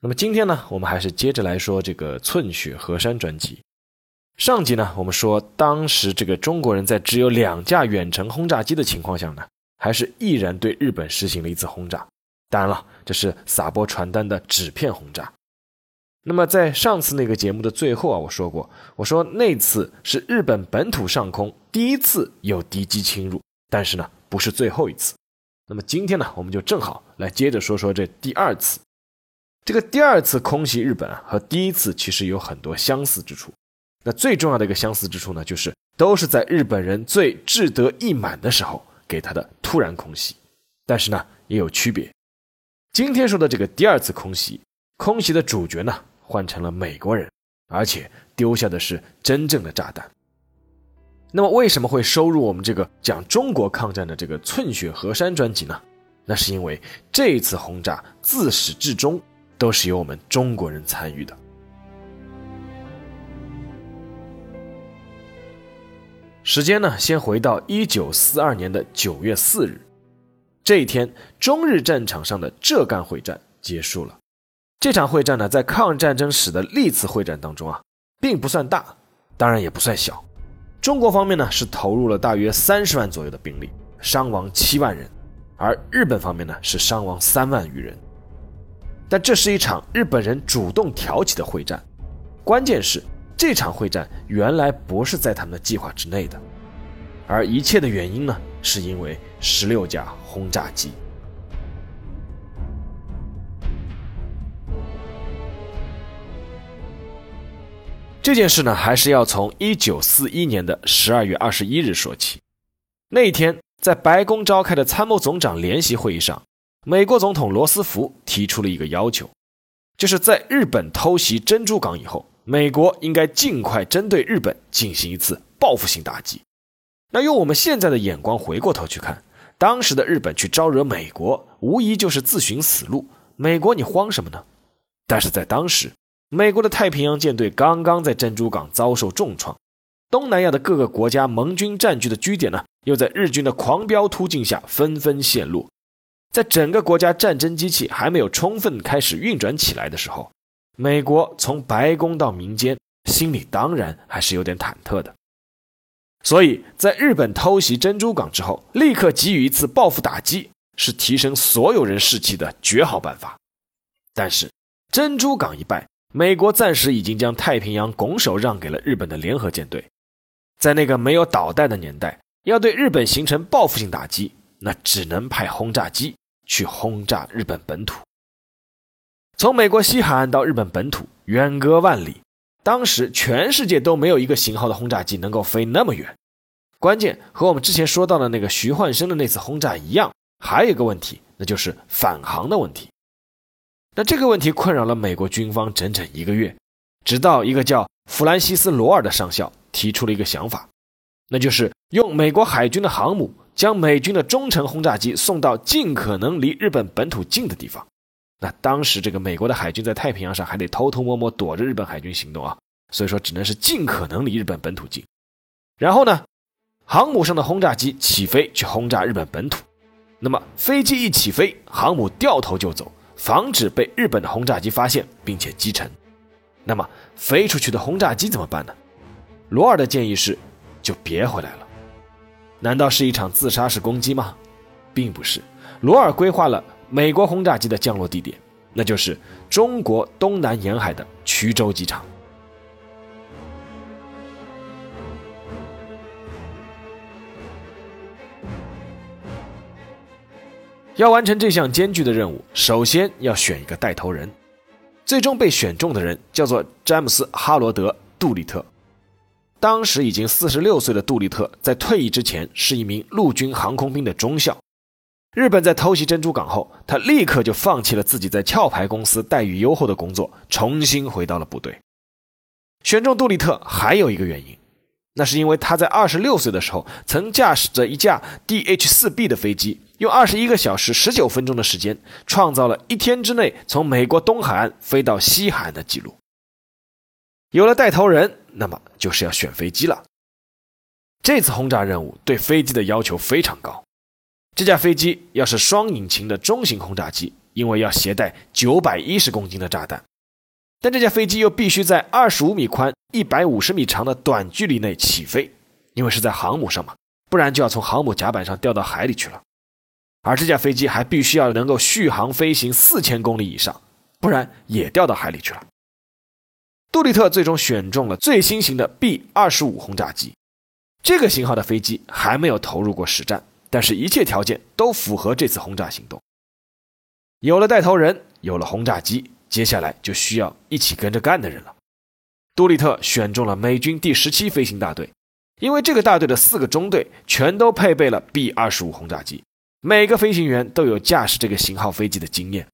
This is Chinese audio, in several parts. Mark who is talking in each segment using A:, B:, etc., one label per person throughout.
A: 那么今天呢，我们还是接着来说这个寸雪河山专辑。上集呢，我们说当时这个中国人在只有两架远程轰炸机的情况下呢，还是毅然对日本实行了一次轰炸。当然了，这是撒播传单的纸片轰炸。那么在上次那个节目的最后啊，我说过，我说那次是日本本土上空第一次有敌机侵入，但是呢，不是最后一次。那么今天呢，我们就正好来接着说说这第二次。这个第二次空袭日本，和第一次其实有很多相似之处。那最重要的一个相似之处呢，就是都是在日本人最志得意满的时候给他的突然空袭。但是呢，也有区别。今天说的这个第二次空袭，空袭的主角呢换成了美国人，而且丢下的是真正的炸弹。那么为什么会收入我们这个讲中国抗战的这个《寸雪河山》专辑呢？那是因为这一次轰炸自始至终。都是由我们中国人参与的。时间呢，先回到一九四二年的九月四日，这一天，中日战场上的浙赣会战结束了。这场会战呢，在抗日战争史的历次会战当中啊，并不算大，当然也不算小。中国方面呢，是投入了大约三十万左右的兵力，伤亡七万人；而日本方面呢，是伤亡三万余人。但这是一场日本人主动挑起的会战，关键是这场会战原来不是在他们的计划之内的，而一切的原因呢，是因为十六架轰炸机。这件事呢，还是要从一九四一年的十二月二十一日说起。那一天，在白宫召开的参谋总长联席会议上。美国总统罗斯福提出了一个要求，就是在日本偷袭珍珠港以后，美国应该尽快针对日本进行一次报复性打击。那用我们现在的眼光回过头去看，当时的日本去招惹美国，无疑就是自寻死路。美国你慌什么呢？但是在当时，美国的太平洋舰队刚刚在珍珠港遭受重创，东南亚的各个国家盟军占据的据点呢，又在日军的狂飙突进下纷纷陷落。在整个国家战争机器还没有充分开始运转起来的时候，美国从白宫到民间，心里当然还是有点忐忑的。所以在日本偷袭珍珠港之后，立刻给予一次报复打击，是提升所有人士气的绝好办法。但是珍珠港一败，美国暂时已经将太平洋拱手让给了日本的联合舰队。在那个没有导弹的年代，要对日本形成报复性打击。那只能派轰炸机去轰炸日本本土。从美国西海岸到日本本土，远隔万里，当时全世界都没有一个型号的轰炸机能够飞那么远。关键和我们之前说到的那个徐焕生的那次轰炸一样，还有一个问题，那就是返航的问题。那这个问题困扰了美国军方整整一个月，直到一个叫弗兰西斯·罗尔的上校提出了一个想法，那就是用美国海军的航母。将美军的中程轰炸机送到尽可能离日本本土近的地方。那当时这个美国的海军在太平洋上还得偷偷摸摸躲着日本海军行动啊，所以说只能是尽可能离日本本土近。然后呢，航母上的轰炸机起飞去轰炸日本本土。那么飞机一起飞，航母掉头就走，防止被日本的轰炸机发现并且击沉。那么飞出去的轰炸机怎么办呢？罗尔的建议是，就别回来了。难道是一场自杀式攻击吗？并不是，罗尔规划了美国轰炸机的降落地点，那就是中国东南沿海的衢州机场。要完成这项艰巨的任务，首先要选一个带头人。最终被选中的人叫做詹姆斯·哈罗德·杜立特。当时已经四十六岁的杜立特，在退役之前是一名陆军航空兵的中校。日本在偷袭珍珠港后，他立刻就放弃了自己在壳牌公司待遇优厚的工作，重新回到了部队。选中杜立特还有一个原因，那是因为他在二十六岁的时候，曾驾驶着一架 DH-4B 的飞机，用二十一个小时十九分钟的时间，创造了一天之内从美国东海岸飞到西海岸的记录。有了带头人，那么就是要选飞机了。这次轰炸任务对飞机的要求非常高。这架飞机要是双引擎的中型轰炸机，因为要携带九百一十公斤的炸弹，但这架飞机又必须在二十五米宽、一百五十米长的短距离内起飞，因为是在航母上嘛，不然就要从航母甲板上掉到海里去了。而这架飞机还必须要能够续航飞行四千公里以上，不然也掉到海里去了。杜立特最终选中了最新型的 B 二十五轰炸机，这个型号的飞机还没有投入过实战。但是，一切条件都符合这次轰炸行动。有了带头人，有了轰炸机，接下来就需要一起跟着干的人了。杜立特选中了美军第十七飞行大队，因为这个大队的四个中队全都配备了 B 二十五轰炸机，每个飞行员都有驾驶这个型号飞机的经验。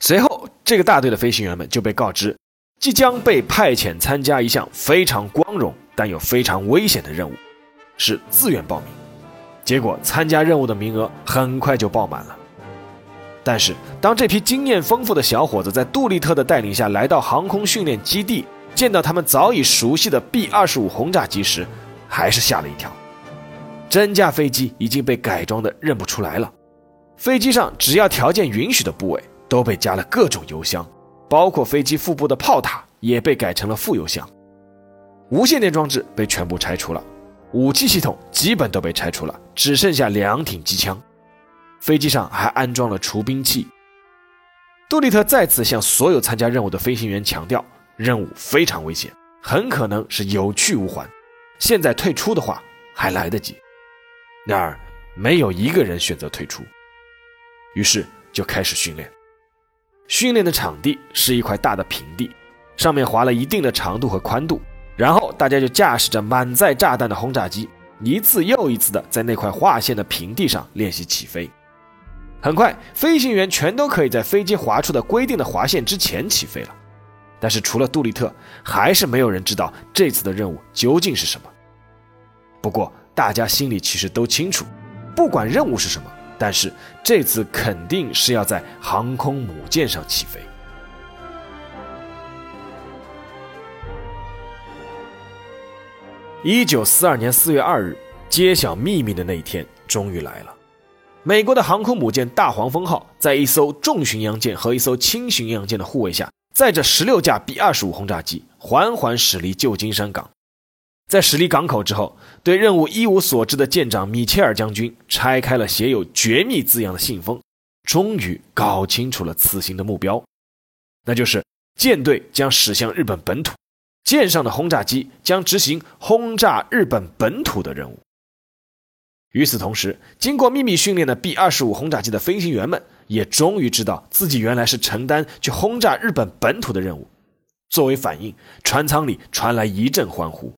A: 随后，这个大队的飞行员们就被告知，即将被派遣参加一项非常光荣但又非常危险的任务，是自愿报名。结果，参加任务的名额很快就爆满了。但是，当这批经验丰富的小伙子在杜立特的带领下来到航空训练基地，见到他们早已熟悉的 B 二十五轰炸机时，还是吓了一跳。真架飞机已经被改装的认不出来了。飞机上只要条件允许的部位都被加了各种油箱，包括飞机腹部的炮塔也被改成了副油箱。无线电装置被全部拆除了。武器系统基本都被拆除了，只剩下两挺机枪。飞机上还安装了除冰器。杜立特再次向所有参加任务的飞行员强调，任务非常危险，很可能是有去无还。现在退出的话还来得及。然而，没有一个人选择退出。于是就开始训练。训练的场地是一块大的平地，上面划了一定的长度和宽度。然后大家就驾驶着满载炸弹的轰炸机，一次又一次的在那块划线的平地上练习起飞。很快，飞行员全都可以在飞机划出的规定的划线之前起飞了。但是除了杜立特，还是没有人知道这次的任务究竟是什么。不过大家心里其实都清楚，不管任务是什么，但是这次肯定是要在航空母舰上起飞。一九四二年四月二日，揭晓秘密的那一天终于来了。美国的航空母舰“大黄蜂号”在一艘重巡洋舰和一艘轻巡洋舰的护卫下，载着十六架 B 二十五轰炸机，缓缓驶离旧金山港。在驶离港口之后，对任务一无所知的舰长米切尔将军拆开了写有“绝密”字样的信封，终于搞清楚了此行的目标，那就是舰队将驶向日本本土。舰上的轰炸机将执行轰炸日本本土的任务。与此同时，经过秘密训练的 B 二十五轰炸机的飞行员们也终于知道自己原来是承担去轰炸日本本土的任务。作为反应，船舱里传来一阵欢呼。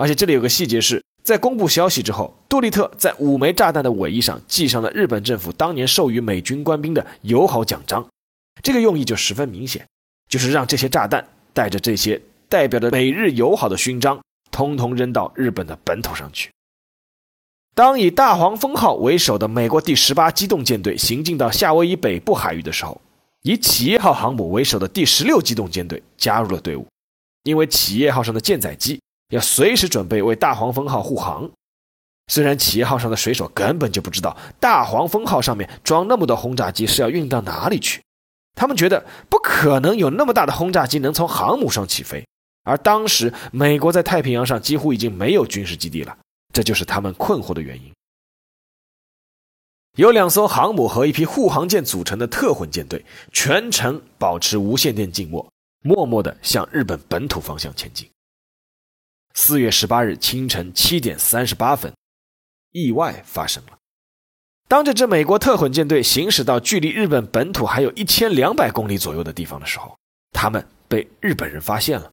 A: 而且这里有个细节是，在公布消息之后，杜立特在五枚炸弹的尾翼上系上了日本政府当年授予美军官兵的友好奖章。这个用意就十分明显，就是让这些炸弹。带着这些代表着美日友好的勋章，通通扔到日本的本土上去。当以大黄蜂号为首的美国第十八机动舰队行进到夏威夷北部海域的时候，以企业号航母为首的第十六机动舰队加入了队伍，因为企业号上的舰载机要随时准备为大黄蜂号护航。虽然企业号上的水手根本就不知道大黄蜂号上面装那么多轰炸机是要运到哪里去。他们觉得不可能有那么大的轰炸机能从航母上起飞，而当时美国在太平洋上几乎已经没有军事基地了，这就是他们困惑的原因。由两艘航母和一批护航舰组成的特混舰队，全程保持无线电静默，默默地向日本本土方向前进。四月十八日清晨七点三十八分，意外发生了。当这支美国特混舰队行驶到距离日本本土还有一千两百公里左右的地方的时候，他们被日本人发现了。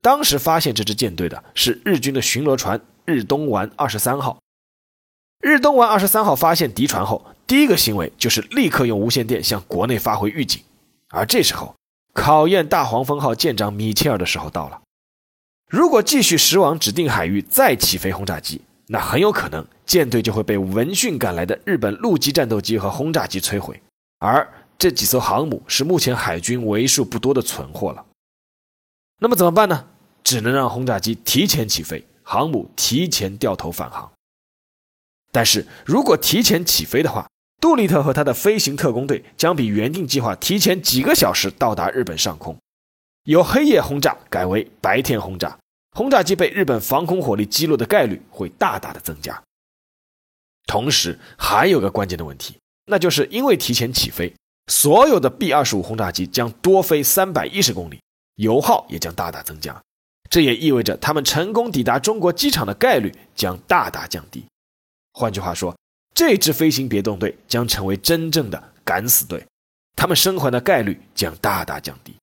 A: 当时发现这支舰队的是日军的巡逻船“日东丸二十三号”。日东丸二十三号发现敌船后，第一个行为就是立刻用无线电向国内发回预警。而这时候，考验大黄蜂号舰长米切尔的时候到了。如果继续驶往指定海域再起飞轰炸机，那很有可能舰队就会被闻讯赶来的日本陆基战斗机和轰炸机摧毁。而这几艘航母是目前海军为数不多的存货了。那么怎么办呢？只能让轰炸机提前起飞，航母提前掉头返航。但是如果提前起飞的话，杜立特和他的飞行特工队将比原定计划提前几个小时到达日本上空，由黑夜轰炸改为白天轰炸，轰炸机被日本防空火力击落的概率会大大的增加。同时还有个关键的问题，那就是因为提前起飞，所有的 B 二十五轰炸机将多飞三百一十公里，油耗也将大大增加，这也意味着他们成功抵达中国机场的概率将大大降低。换句话说，这支飞行别动队将成为真正的敢死队，他们生还的概率将大大降低。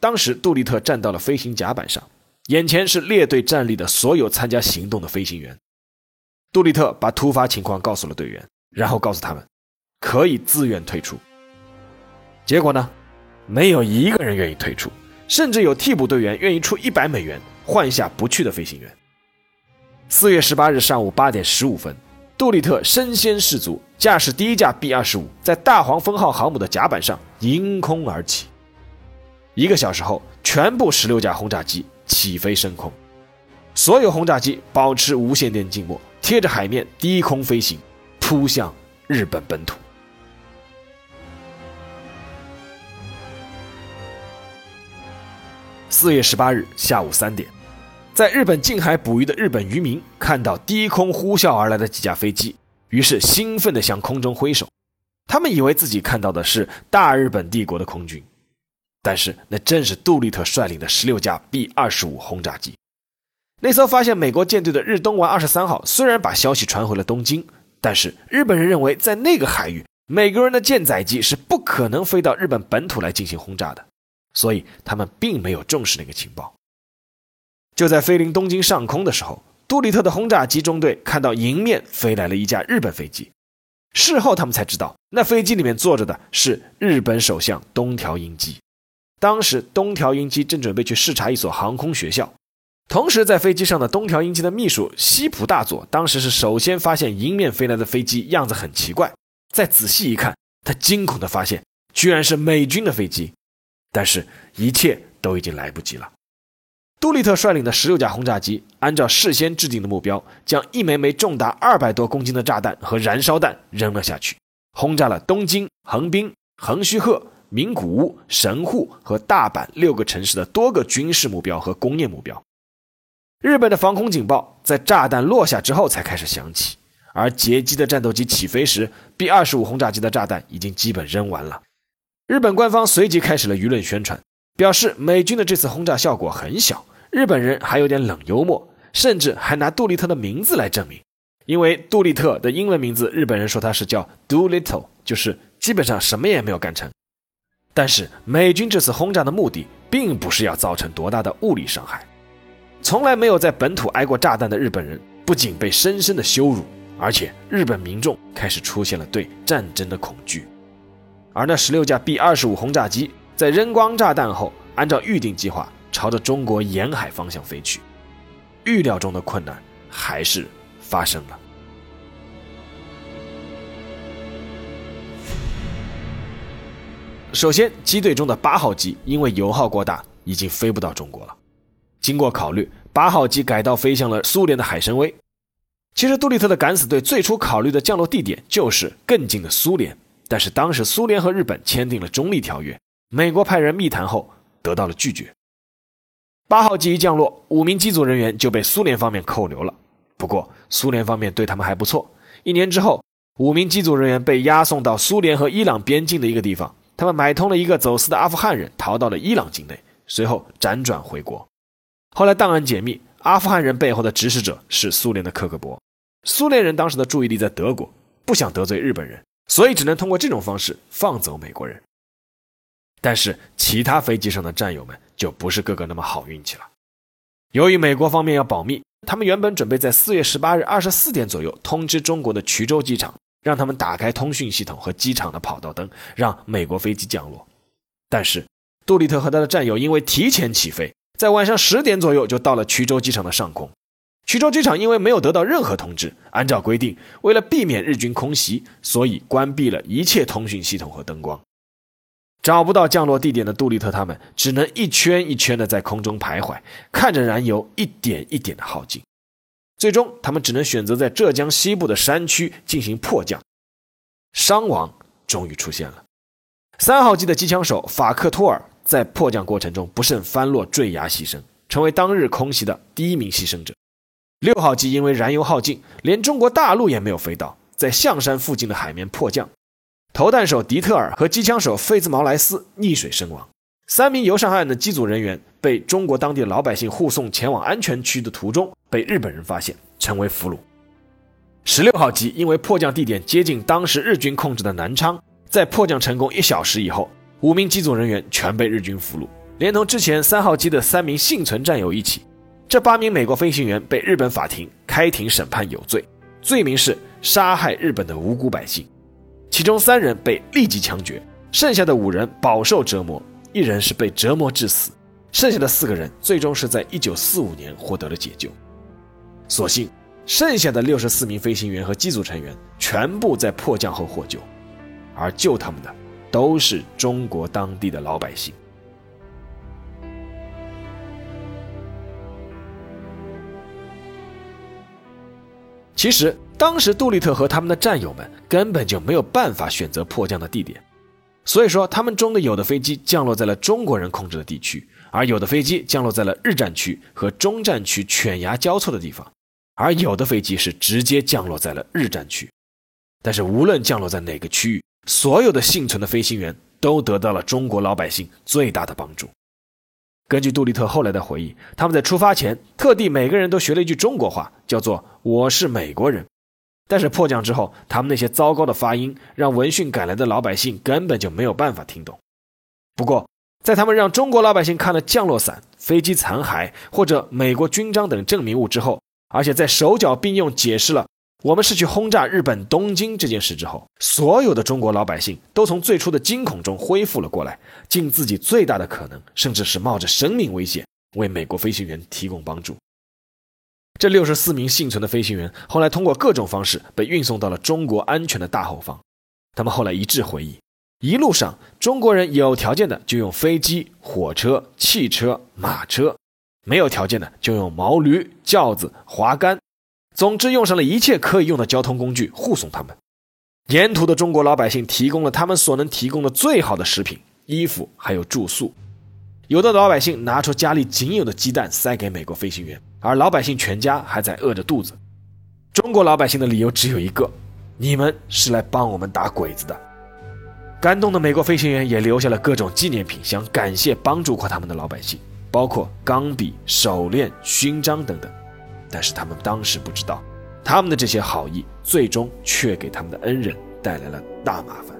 A: 当时，杜立特站到了飞行甲板上，眼前是列队站立的所有参加行动的飞行员。杜立特把突发情况告诉了队员，然后告诉他们可以自愿退出。结果呢，没有一个人愿意退出，甚至有替补队员愿意出一百美元换下不去的飞行员。四月十八日上午八点十五分，杜立特身先士卒，驾驶第一架 B 二十五，在大黄蜂号航母的甲板上迎空而起。一个小时后，全部十六架轰炸机起飞升空，所有轰炸机保持无线电静默，贴着海面低空飞行，扑向日本本土。四月十八日下午三点。在日本近海捕鱼的日本渔民看到低空呼啸而来的几架飞机，于是兴奋地向空中挥手。他们以为自己看到的是大日本帝国的空军，但是那正是杜立特率领的十六架 B 二十五轰炸机。那艘发现美国舰队的日东丸二十三号虽然把消息传回了东京，但是日本人认为在那个海域，美国人的舰载机是不可能飞到日本本土来进行轰炸的，所以他们并没有重视那个情报。就在飞临东京上空的时候，杜立特的轰炸机中队看到迎面飞来了一架日本飞机。事后他们才知道，那飞机里面坐着的是日本首相东条英机。当时东条英机正准备去视察一所航空学校，同时在飞机上的东条英机的秘书西浦大佐，当时是首先发现迎面飞来的飞机样子很奇怪，再仔细一看，他惊恐地发现居然是美军的飞机，但是一切都已经来不及了。杜立特率领的十六架轰炸机，按照事先制定的目标，将一枚枚重达二百多公斤的炸弹和燃烧弹扔了下去，轰炸了东京、横滨、横须贺、名古屋、神户和大阪六个城市的多个军事目标和工业目标。日本的防空警报在炸弹落下之后才开始响起，而截击的战斗机起飞时，B 二十五轰炸机的炸弹已经基本扔完了。日本官方随即开始了舆论宣传，表示美军的这次轰炸效果很小。日本人还有点冷幽默，甚至还拿杜立特的名字来证明，因为杜立特的英文名字，日本人说他是叫 Doolittle，就是基本上什么也没有干成。但是美军这次轰炸的目的，并不是要造成多大的物理伤害。从来没有在本土挨过炸弹的日本人，不仅被深深的羞辱，而且日本民众开始出现了对战争的恐惧。而那十六架 B 二十五轰炸机在扔光炸弹后，按照预定计划。朝着中国沿海方向飞去，预料中的困难还是发生了。首先，机队中的八号机因为油耗过大，已经飞不到中国了。经过考虑，八号机改道飞向了苏联的海参崴。其实，杜立特的敢死队最初考虑的降落地点就是更近的苏联，但是当时苏联和日本签订了中立条约，美国派人密谈后得到了拒绝。八号机一降落，五名机组人员就被苏联方面扣留了。不过，苏联方面对他们还不错。一年之后，五名机组人员被押送到苏联和伊朗边境的一个地方，他们买通了一个走私的阿富汗人，逃到了伊朗境内，随后辗转回国。后来档案解密，阿富汗人背后的指使者是苏联的克格勃。苏联人当时的注意力在德国，不想得罪日本人，所以只能通过这种方式放走美国人。但是其他飞机上的战友们就不是个个那么好运气了。由于美国方面要保密，他们原本准备在四月十八日二十四点左右通知中国的衢州机场，让他们打开通讯系统和机场的跑道灯，让美国飞机降落。但是，杜立特和他的战友因为提前起飞，在晚上十点左右就到了衢州机场的上空。衢州机场因为没有得到任何通知，按照规定，为了避免日军空袭，所以关闭了一切通讯系统和灯光。找不到降落地点的杜立特他们只能一圈一圈的在空中徘徊，看着燃油一点一点的耗尽。最终，他们只能选择在浙江西部的山区进行迫降。伤亡终于出现了。三号机的机枪手法克托尔在迫降过程中不慎翻落坠崖牺牲，成为当日空袭的第一名牺牲者。六号机因为燃油耗尽，连中国大陆也没有飞到，在象山附近的海面迫降。投弹手迪特尔和机枪手费兹毛莱斯溺水身亡。三名游上岸的机组人员被中国当地老百姓护送前往安全区的途中，被日本人发现，成为俘虏。十六号机因为迫降地点接近当时日军控制的南昌，在迫降成功一小时以后，五名机组人员全被日军俘虏，连同之前三号机的三名幸存战友一起。这八名美国飞行员被日本法庭开庭审判有罪，罪名是杀害日本的无辜百姓，其中三人被立即枪决，剩下的五人饱受折磨，一人是被折磨致死，剩下的四个人最终是在一九四五年获得了解救。所幸，剩下的六十四名飞行员和机组成员全部在迫降后获救，而救他们的都是中国当地的老百姓。其实，当时杜立特和他们的战友们根本就没有办法选择迫降的地点，所以说他们中的有的飞机降落在了中国人控制的地区，而有的飞机降落在了日战区和中战区犬牙交错的地方，而有的飞机是直接降落在了日战区。但是无论降落在哪个区域，所有的幸存的飞行员都得到了中国老百姓最大的帮助。根据杜立特后来的回忆，他们在出发前特地每个人都学了一句中国话，叫做“我是美国人”。但是迫降之后，他们那些糟糕的发音让闻讯赶来的老百姓根本就没有办法听懂。不过，在他们让中国老百姓看了降落伞、飞机残骸或者美国军章等证明物之后，而且在手脚并用解释了。我们是去轰炸日本东京这件事之后，所有的中国老百姓都从最初的惊恐中恢复了过来，尽自己最大的可能，甚至是冒着生命危险为美国飞行员提供帮助。这六十四名幸存的飞行员后来通过各种方式被运送到了中国安全的大后方。他们后来一致回忆，一路上中国人有条件的就用飞机、火车、汽车、马车，没有条件的就用毛驴、轿子、滑竿。总之，用上了一切可以用的交通工具护送他们。沿途的中国老百姓提供了他们所能提供的最好的食品、衣服，还有住宿。有的老百姓拿出家里仅有的鸡蛋塞给美国飞行员，而老百姓全家还在饿着肚子。中国老百姓的理由只有一个：你们是来帮我们打鬼子的。感动的美国飞行员也留下了各种纪念品，想感谢帮助过他们的老百姓，包括钢笔、手链、勋章等等。但是他们当时不知道，他们的这些好意最终却给他们的恩人带来了大麻烦。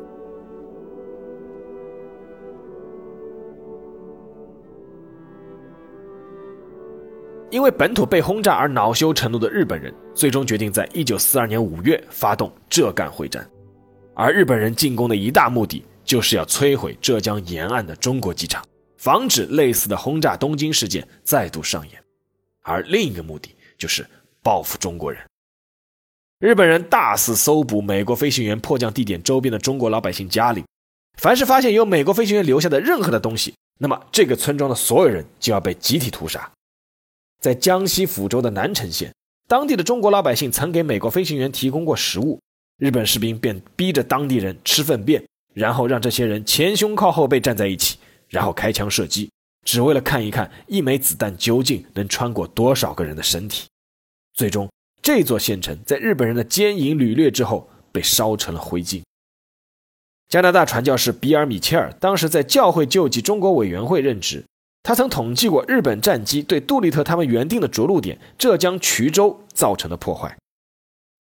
A: 因为本土被轰炸而恼羞成怒的日本人，最终决定在一九四二年五月发动浙赣会战，而日本人进攻的一大目的就是要摧毁浙江沿岸的中国机场，防止类似的轰炸东京事件再度上演，而另一个目的。就是报复中国人。日本人大肆搜捕美国飞行员迫降地点周边的中国老百姓家里，凡是发现有美国飞行员留下的任何的东西，那么这个村庄的所有人就要被集体屠杀。在江西抚州的南城县，当地的中国老百姓曾给美国飞行员提供过食物，日本士兵便逼着当地人吃粪便，然后让这些人前胸靠后背站在一起，然后开枪射击。只为了看一看一枚子弹究竟能穿过多少个人的身体。最终，这座县城在日本人的奸淫掳掠之后被烧成了灰烬。加拿大传教士比尔·米切尔当时在教会救济中国委员会任职，他曾统计过日本战机对杜立特他们原定的着陆点浙江衢州造成的破坏。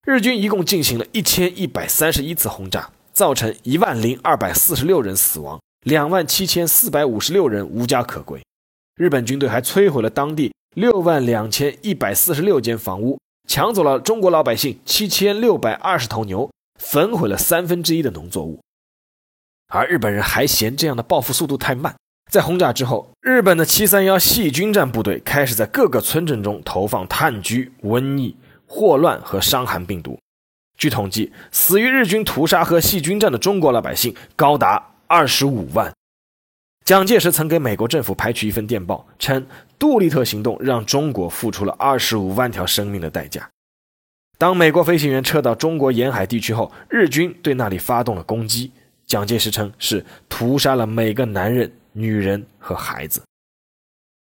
A: 日军一共进行了一千一百三十一次轰炸，造成一万零二百四十六人死亡。两万七千四百五十六人无家可归，日本军队还摧毁了当地六万两千一百四十六间房屋，抢走了中国老百姓七千六百二十头牛，焚毁了三分之一的农作物。而日本人还嫌这样的报复速度太慢，在轰炸之后，日本的七三幺细菌战部队开始在各个村镇中投放炭疽、瘟疫、霍乱和伤寒病毒。据统计，死于日军屠杀和细菌战的中国老百姓高达二十五万。蒋介石曾给美国政府拍去一份电报，称杜立特行动让中国付出了二十五万条生命的代价。当美国飞行员撤到中国沿海地区后，日军对那里发动了攻击。蒋介石称是屠杀了每个男人、女人和孩子。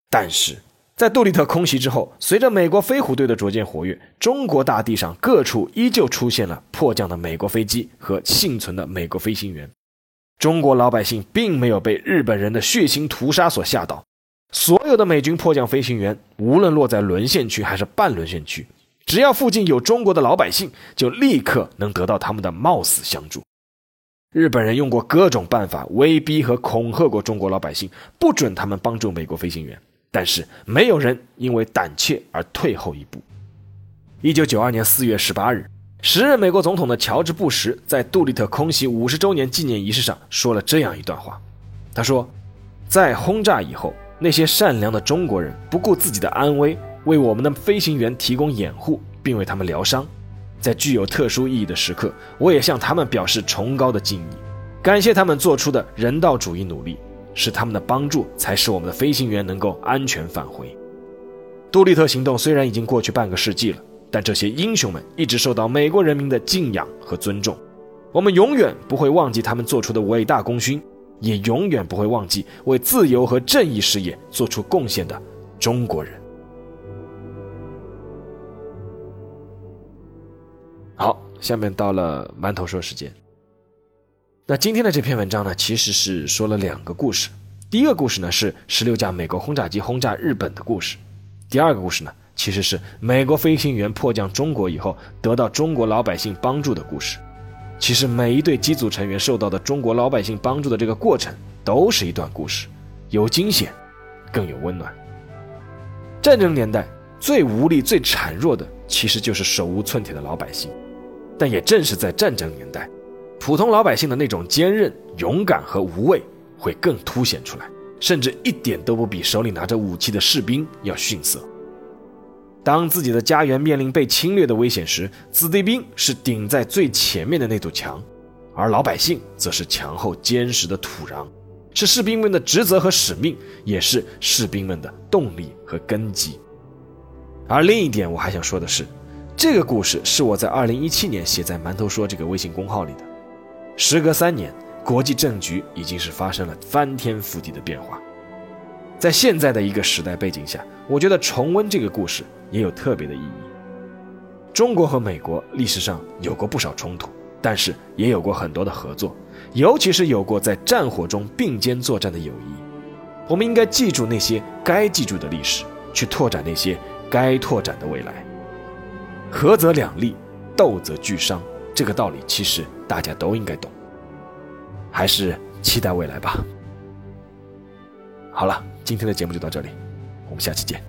A: 但是在杜立特空袭之后，随着美国飞虎队的逐渐活跃，中国大地上各处依旧出现了迫降的美国飞机和幸存的美国飞行员。中国老百姓并没有被日本人的血腥屠杀所吓倒，所有的美军迫降飞行员，无论落在沦陷区还是半沦陷区，只要附近有中国的老百姓，就立刻能得到他们的冒死相助。日本人用过各种办法威逼和恐吓过中国老百姓，不准他们帮助美国飞行员，但是没有人因为胆怯而退后一步。一九九二年四月十八日。时任美国总统的乔治·布什在杜立特空袭五十周年纪念仪式上说了这样一段话：“他说，在轰炸以后，那些善良的中国人不顾自己的安危，为我们的飞行员提供掩护，并为他们疗伤。在具有特殊意义的时刻，我也向他们表示崇高的敬意，感谢他们做出的人道主义努力。是他们的帮助，才使我们的飞行员能够安全返回。杜立特行动虽然已经过去半个世纪了。”但这些英雄们一直受到美国人民的敬仰和尊重，我们永远不会忘记他们做出的伟大功勋，也永远不会忘记为自由和正义事业做出贡献的中国人。下面到了馒头说时间。那今天的这篇文章呢，其实是说了两个故事。第一个故事呢是十六架美国轰炸机轰炸日本的故事，第二个故事呢。其实是美国飞行员迫降中国以后得到中国老百姓帮助的故事。其实每一对机组成员受到的中国老百姓帮助的这个过程，都是一段故事，有惊险，更有温暖。战争年代最无力、最孱弱的，其实就是手无寸铁的老百姓。但也正是在战争年代，普通老百姓的那种坚韧、勇敢和无畏会更凸显出来，甚至一点都不比手里拿着武器的士兵要逊色。当自己的家园面临被侵略的危险时，子弟兵是顶在最前面的那堵墙，而老百姓则是墙后坚实的土壤，是士兵们的职责和使命，也是士兵们的动力和根基。而另一点，我还想说的是，这个故事是我在二零一七年写在“馒头说”这个微信公号里的。时隔三年，国际政局已经是发生了翻天覆地的变化。在现在的一个时代背景下，我觉得重温这个故事也有特别的意义。中国和美国历史上有过不少冲突，但是也有过很多的合作，尤其是有过在战火中并肩作战的友谊。我们应该记住那些该记住的历史，去拓展那些该拓展的未来。合则两利，斗则俱伤，这个道理其实大家都应该懂。还是期待未来吧。好了。今天的节目就到这里，我们下期见。